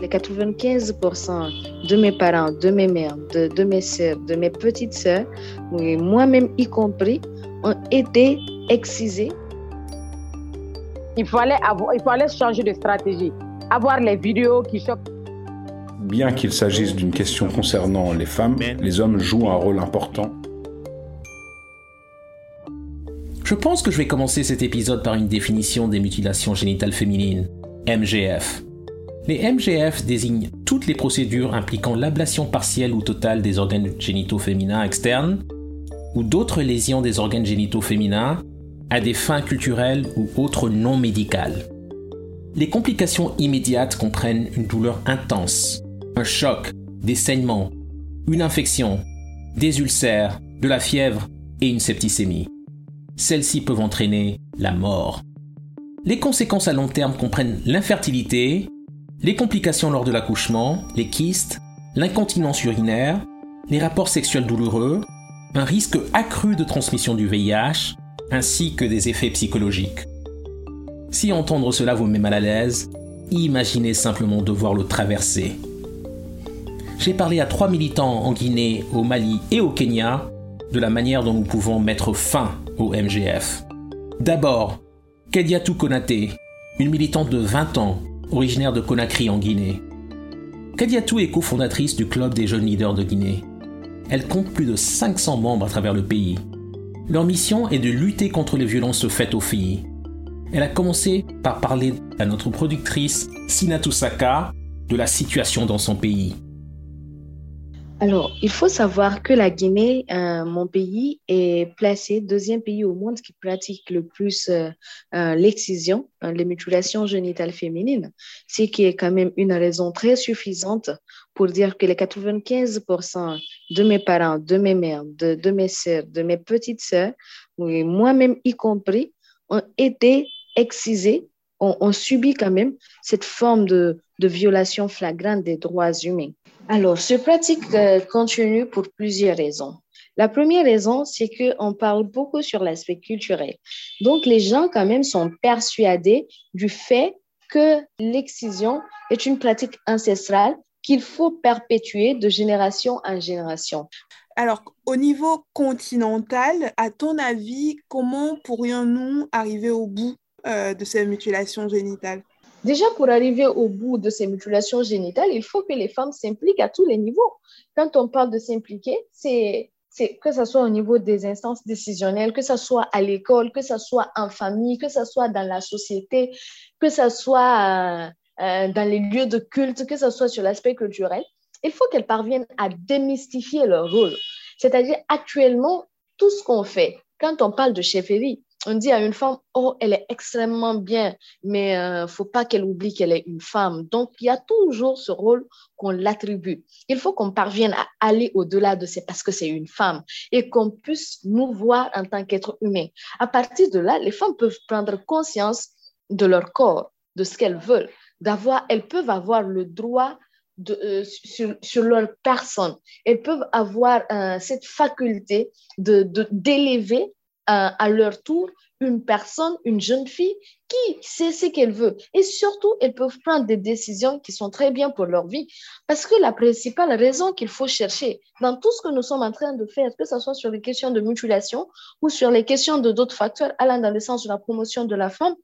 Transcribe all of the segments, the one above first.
Les 95% de mes parents, de mes mères, de, mes soeurs, de mes petites sœurs, moi-même y compris, ont été excisés. Il fallait, avoir, il fallait changer de stratégie, avoir les vidéos qui choquent. Bien qu'il s'agisse d'une question concernant les femmes, les hommes jouent un rôle important Je pense que je vais commencer cet épisode par une définition des mutilations génitales féminines, MGF. Les MGF désignent toutes les procédures impliquant l'ablation partielle ou totale des organes génitaux féminins externes ou d'autres lésions des organes génitaux féminins à des fins culturelles ou autres non médicales. Les complications immédiates comprennent une douleur intense, un choc, des saignements, une infection, des ulcères, de la fièvre et une septicémie. Celles-ci peuvent entraîner la mort. Les conséquences à long terme comprennent l'infertilité, les complications lors de l'accouchement, les kystes, l'incontinence urinaire, les rapports sexuels douloureux, un risque accru de transmission du VIH, ainsi que des effets psychologiques. Si entendre cela vous met mal à l'aise, imaginez simplement devoir le traverser. J'ai parlé à trois militants en Guinée, au Mali et au Kenya de la manière dont nous pouvons mettre fin au MGF. D'abord, Kediatou Konaté, une militante de 20 ans, originaire de Conakry en Guinée. Kadiatou est cofondatrice du Club des jeunes leaders de Guinée. Elle compte plus de 500 membres à travers le pays. Leur mission est de lutter contre les violences faites aux filles. Elle a commencé par parler à notre productrice Sinatou Saka de la situation dans son pays. Alors, il faut savoir que la Guinée, euh, mon pays, est placé deuxième pays au monde qui pratique le plus euh, euh, l'excision, les mutilations génitales féminines, ce qui est quand même une raison très suffisante pour dire que les 95% de mes parents, de mes mères, de, mes sœurs, de mes petites sœurs, moi-même y compris, ont été excisés, ont, subi quand même cette forme de violation flagrante des droits humains. Alors, ce pratique euh, continue pour plusieurs raisons. La première raison, c'est qu'on parle beaucoup sur l'aspect culturel. Donc, les gens quand même sont persuadés du fait que l'excision est une pratique ancestrale qu'il faut perpétuer de génération en génération. Alors, au niveau continental, à ton avis, comment pourrions-nous arriver au bout euh, de ces mutilations génitales Déjà, pour arriver au bout de ces mutilations génitales, il faut que les femmes s'impliquent à tous les niveaux. Quand on parle de s'impliquer, c'est que ce soit au niveau des instances décisionnelles, que ce soit à l'école, que ce soit en famille, que ce soit dans la société, que ce soit euh, euh, dans les lieux de culte, que ce soit sur l'aspect culturel. Il faut qu'elles parviennent à démystifier leur rôle. C'est-à-dire, actuellement, tout ce qu'on fait, quand on parle de chefferie, on dit à une femme, oh, elle est extrêmement bien, mais il euh, faut pas qu'elle oublie qu'elle est une femme. Donc, il y a toujours ce rôle qu'on l'attribue. Il faut qu'on parvienne à aller au-delà de c'est parce que c'est une femme et qu'on puisse nous voir en tant qu'être humain. À partir de là, les femmes peuvent prendre conscience de leur corps, de ce qu'elles veulent, d'avoir, elles peuvent avoir le droit euh, sur, leur personne. Elles peuvent avoir euh, cette faculté de d'élever à leur tour une personne, une jeune fille qui sait ce qu'elle veut. Et surtout, elles peuvent prendre des décisions qui sont très bien pour leur vie. Parce que la principale raison qu'il faut chercher dans tout ce que nous sommes en train de faire, que ce soit sur les questions de mutilation ou sur les questions de d'autres facteurs allant dans le sens de la promotion de la femme,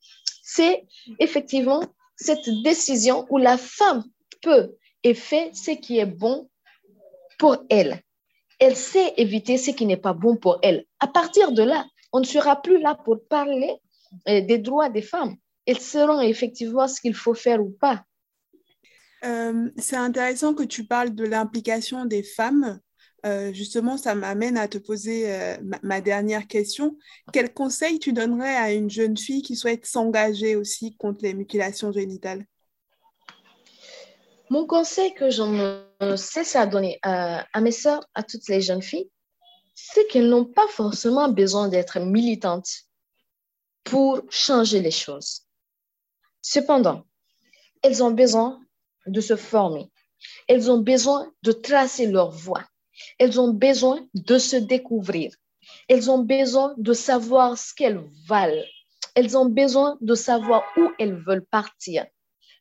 c'est effectivement cette décision où la femme peut et fait ce qui est bon pour elle elle sait éviter ce qui n'est pas bon pour elle. À partir de là, on ne sera plus là pour parler euh, des droits des femmes. Elles sauront effectivement ce qu'il faut faire ou pas. Euh, c'est intéressant que tu parles de l'implication des femmes. Euh, justement, ça m'amène à te poser ma, dernière question. Quel conseil tu donnerais à une jeune fille qui souhaite s'engager aussi contre les mutilations génitales? Mon conseil que je me cesse à donner à, à mes soeurs, à toutes les jeunes filles, c'est qu'elles n'ont pas forcément besoin d'être militantes pour changer les choses. Cependant, elles ont besoin de se former. Elles ont besoin de tracer leur voie. Elles ont besoin de se découvrir. Elles ont besoin de savoir ce qu'elles valent. Elles ont besoin de savoir où elles veulent partir.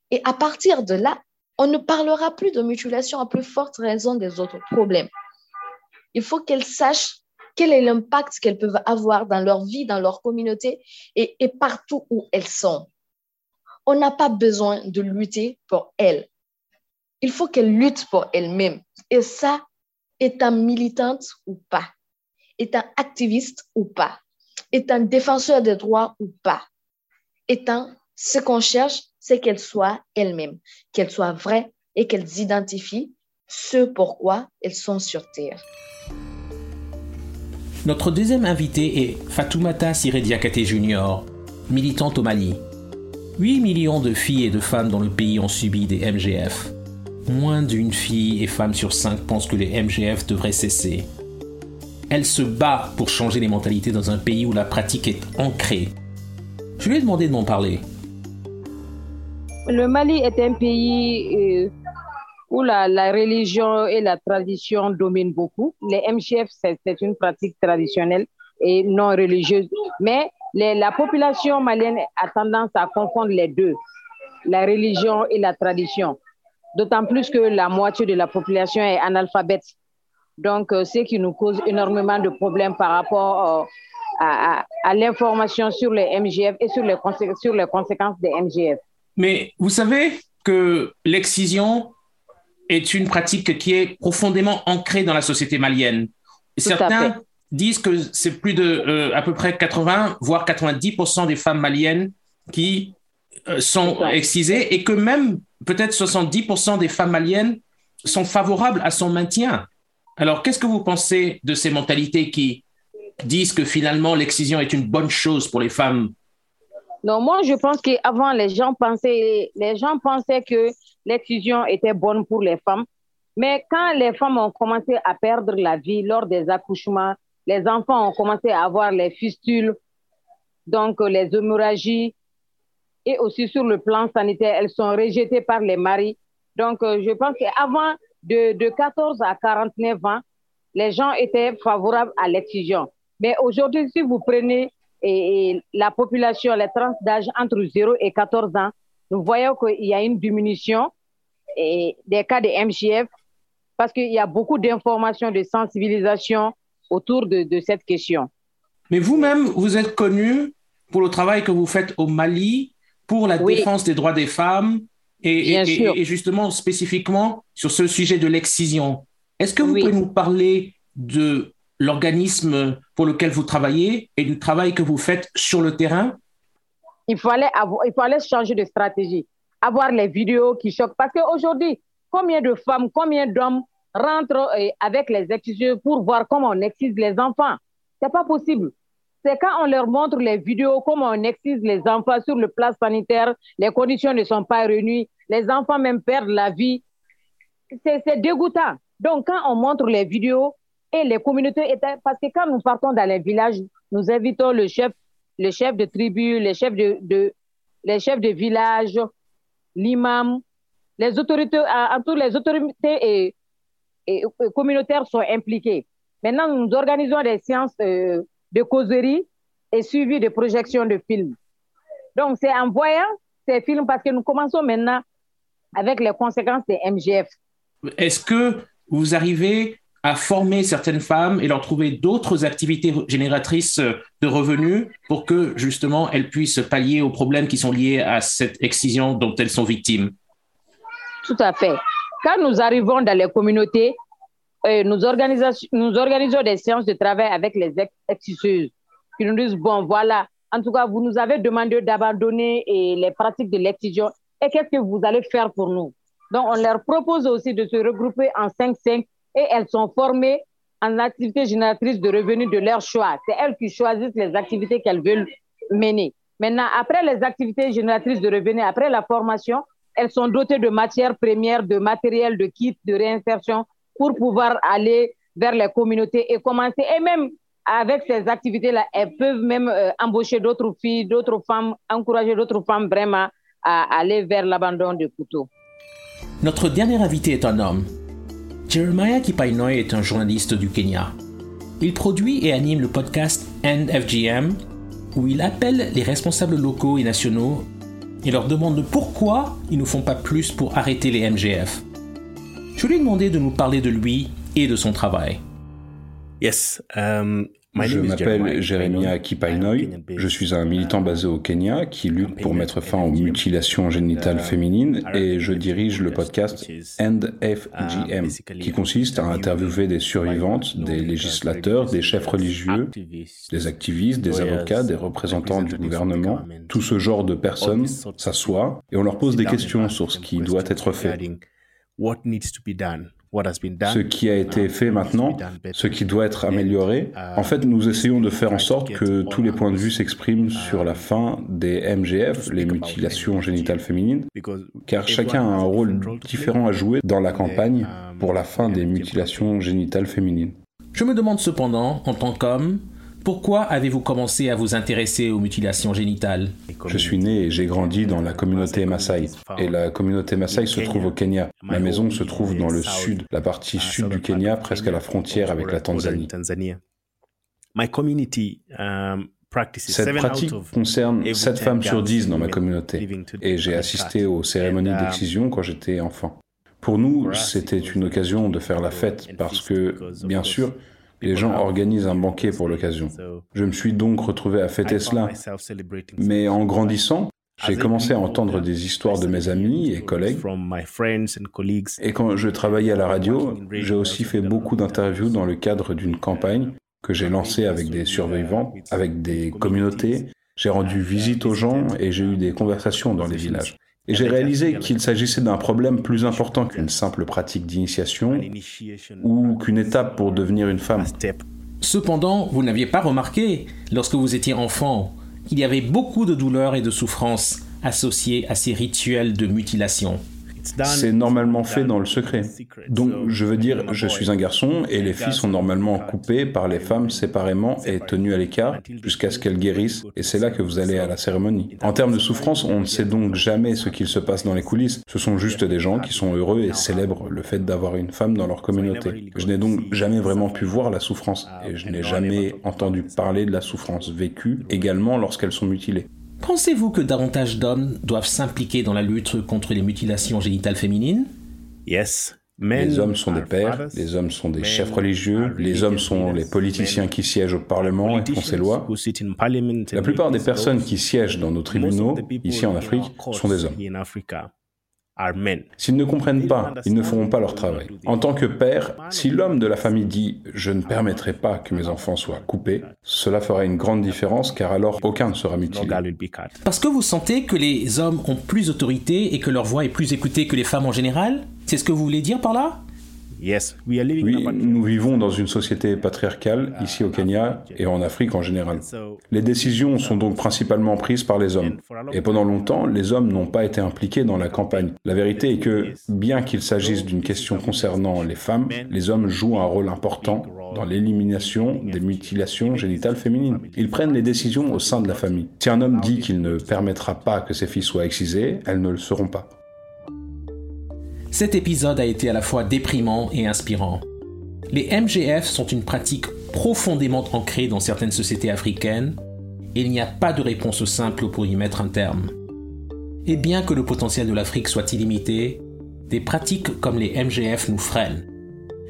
Et à partir de là, on ne parlera plus de mutilation à plus forte raison des autres problèmes. Il faut qu'elles sachent quel est l'impact qu'elles peuvent avoir dans leur vie, dans leur communauté et, partout où elles sont. On n'a pas besoin de lutter pour elles. Il faut qu'elles luttent pour elles-mêmes. Et ça, étant militante ou pas, étant activiste ou pas, étant défenseur des droits ou pas, étant ce qu'on cherche, c'est qu'elles soient elles-mêmes, qu'elles soient vraies et qu'elles identifient ce pourquoi elles sont sur Terre. Notre deuxième invité est Fatoumata Siré-Diakate Junior, militante au Mali. 8 millions de filles et de femmes dans le pays ont subi des MGF. Moins d'une fille et femme sur cinq pense que les MGF devraient cesser. Elle se bat pour changer les mentalités dans un pays où la pratique est ancrée. Je lui ai demandé de m'en parler. Le Mali est un pays euh, où la, religion et la tradition dominent beaucoup. Les MGF, c'est une pratique traditionnelle et non religieuse. Mais la population malienne a tendance à confondre les deux, la religion et la tradition. D'autant plus que la moitié de la population est analphabète. Donc, euh, ce qui nous cause énormément de problèmes par rapport euh, à, l'information sur les MGF et sur les conséquences des MGF. Mais vous savez que l'excision est une pratique qui est profondément ancrée dans la société malienne. Tout Certains disent que c'est plus de euh, à peu près 80 voire 90% des femmes maliennes qui euh, sont excisées et que même peut-être 70% des femmes maliennes sont favorables à son maintien. Alors, qu'est-ce que vous pensez de ces mentalités qui disent que finalement l'excision est une bonne chose pour les femmes? Non, moi je pense qu'avant les gens pensaient les gens pensaient que l'excision était bonne pour les femmes, mais quand les femmes ont commencé à perdre la vie lors des accouchements, les enfants ont commencé à avoir les fistules, donc les hémorragies, et aussi sur le plan sanitaire, elles sont rejetées par les maris. Donc, euh, je pense qu'avant de, de 14 à 49 ans, les gens étaient favorables à l'excision. Mais aujourd'hui, si vous prenez la population, les tranches d'âge entre 0 et 14 ans, nous voyons qu'il y a une diminution et des cas de MGF parce qu'il y a beaucoup d'informations, de sensibilisation autour de, de cette question. Mais vous-même, vous êtes connu pour le travail que vous faites au Mali pour la Oui. défense des droits des femmes et, justement spécifiquement sur ce sujet de l'excision. Est-ce que vous Oui. pouvez nous parler de l'organisme pour lequel vous travaillez et du travail que vous faites sur le terrain? Il fallait, avoir, il fallait changer de stratégie, avoir les vidéos qui choquent. Parce qu'aujourd'hui, combien de femmes, combien d'hommes rentrent euh, avec les excisions pour voir comment on excise les enfants? C'est pas possible. C'est quand on leur montre les vidéos, comment on excise les enfants sur le plan sanitaire, les conditions ne sont pas réunies, les enfants même perdent la vie. C'est dégoûtant. Donc, quand on montre les vidéos et les communautés, parce que quand nous partons dans les villages, nous invitons le chef les chefs de tribu, les chefs de, les chefs de village, l'imam, les autorités, en en les autorités et, communautaires sont impliqués. Maintenant, nous organisons des séances euh, de causerie et suivi de projections de films. Donc, c'est en voyant ces films parce que nous commençons maintenant avec les conséquences des MGF. Est-ce que vous arrivez à former certaines femmes et leur trouver d'autres activités génératrices de revenus pour que justement elles puissent pallier aux problèmes qui sont liés à cette excision dont elles sont victimes. Tout à fait. Quand nous arrivons dans les communautés, euh, nous, organisons, nous organisons des séances de travail avec les ex- exciseuses qui nous disent, bon, voilà, en tout cas, vous nous avez demandé d'abandonner les pratiques de l'excision. Et qu'est-ce que vous allez faire pour nous? Donc, on leur propose aussi de se regrouper en 5-5 et elles sont formées en activités génératrices de revenus de leur choix. C'est elles qui choisissent les activités qu'elles veulent mener. Maintenant, après les activités génératrices de revenus, après la formation, elles sont dotées de matières premières, de matériel, de kits, de réinsertion pour pouvoir aller vers les communautés et commencer. Et même avec ces activités-là, elles peuvent même euh, embaucher d'autres filles, d'autres femmes, encourager d'autres femmes vraiment à aller vers l'abandon du couteau. Notre dernier invité est un homme. Jeremiah Kipainoy est un journaliste du Kenya. Il produit et anime le podcast NFGM, où il appelle les responsables locaux et nationaux et leur demande pourquoi ils ne font pas plus pour arrêter les MGF. Je lui ai demandé de nous parler de lui et de son travail. Yes, um, je m'appelle Jeremiah Kipainoy. Je suis un militant basé au Kenya qui lutte pour mettre fin aux mutilations génitales féminines et je dirige le podcast End FGM qui consiste à interviewer des survivantes, des législateurs, des chefs religieux, des activistes, des avocats, des représentants du gouvernement. Tout ce genre de personnes s'assoient et on leur pose des questions sur ce qui doit être fait ce qui a été um, fait maintenant, ce qui doit être amélioré. En fait, nous essayons de faire en sorte que tous les points de vue s'expriment sur la um, fin des MGF, les mutilations génitales féminines, car chacun a un rôle différent à jouer dans la campagne um, pour la fin des mutilations génitales féminines. Je me demande cependant, en tant qu'homme, pourquoi avez-vous commencé à vous intéresser aux mutilations génitales Je suis né et j'ai grandi dans la communauté Maasai. Et la communauté Maasai se trouve au Kenya. Ma maison se trouve dans le sud, la partie sud du Kenya, presque à la frontière avec la Tanzanie. Cette pratique concerne 7 femmes sur 10 dans ma communauté et j'ai assisté aux cérémonies d'excision quand j'étais enfant. Pour nous, c'était une occasion de faire la fête parce que, bien sûr, les gens organisent un banquet pour l'occasion. Je me suis donc retrouvé à fêter cela. Mais en grandissant, j'ai commencé à entendre des histoires de mes amis et collègues. Et quand je travaillais à la radio, j'ai aussi fait beaucoup d'interviews dans le cadre d'une campagne que j'ai lancée avec des survivants, avec des communautés. J'ai rendu visite aux gens et j'ai eu des conversations dans les villages. Et j'ai réalisé qu'il s'agissait d'un problème plus important qu'une simple pratique d'initiation ou qu'une étape pour devenir une femme. Cependant, vous n'aviez pas remarqué, lorsque vous étiez enfant, qu'il y avait beaucoup de douleurs et de souffrances associées à ces rituels de mutilation. C'est normalement fait dans le secret. Donc, je veux dire, je suis un garçon et les filles sont normalement coupées par les femmes séparément et tenues à l'écart jusqu'à ce qu'elles guérissent. et c'est là que vous allez à la cérémonie. En termes de souffrance, on ne sait donc jamais ce qu'il se passe dans les coulisses. Ce sont juste des gens qui sont heureux et célèbrent le fait d'avoir une femme dans leur communauté. Je n'ai donc jamais vraiment pu voir la souffrance et je n'ai jamais entendu parler de la souffrance vécue également lorsqu'elles sont mutilées. Pensez-vous que davantage d'hommes doivent s'impliquer dans la lutte contre les mutilations génitales féminines? Yes. Les hommes sont des pères, les hommes sont des chefs religieux, les hommes sont les politiciens qui siègent au Parlement et font ces lois. La plupart des personnes qui siègent dans nos tribunaux, ici en Afrique, sont des hommes. S'ils ne comprennent pas, ils ne feront pas leur travail. En tant que père, si l'homme de la famille dit ⁇ Je ne permettrai pas que mes enfants soient coupés ⁇ cela fera une grande différence car alors aucun ne sera mutilé. Parce que vous sentez que les hommes ont plus d'autorité et que leur voix est plus écoutée que les femmes en général? C'est ce que vous voulez dire par là? Oui, nous vivons dans une société patriarcale ici au Kenya et en Afrique en général. Les décisions sont donc principalement prises par les hommes. Et pendant longtemps, les hommes n'ont pas été impliqués dans la campagne. La vérité est que, bien qu'il s'agisse d'une question concernant les femmes, les hommes jouent un rôle important dans l'élimination des mutilations génitales féminines. Ils prennent les décisions au sein de la famille. Si un homme dit qu'il ne permettra pas que ses filles soient excisées, elles ne le seront pas. Cet épisode a été à la fois déprimant et inspirant. Les MGF sont une pratique profondément ancrée dans certaines sociétés africaines et il n'y a pas de réponse simple pour y mettre un terme. Et bien que le potentiel de l'Afrique soit illimité, des pratiques comme les MGF nous freinent.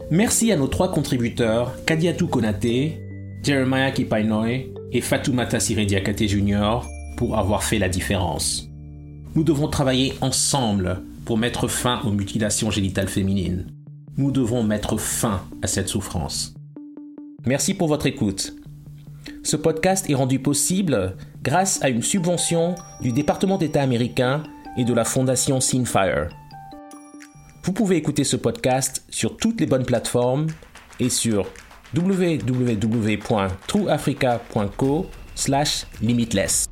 Merci à nos trois contributeurs, Kadiatou Konate, Jeremiah Kipainoy et Fatoumata Sirediakate Jr. pour avoir fait la différence. Nous devons travailler ensemble pour mettre fin aux mutilations génitales féminines. Nous devons mettre fin à cette souffrance. Merci pour votre écoute. Ce podcast est rendu possible grâce à une subvention du département d'État américain et de la fondation Sinfire. Vous pouvez écouter ce podcast sur toutes les bonnes plateformes et sur www.trueafrica.co/limitless.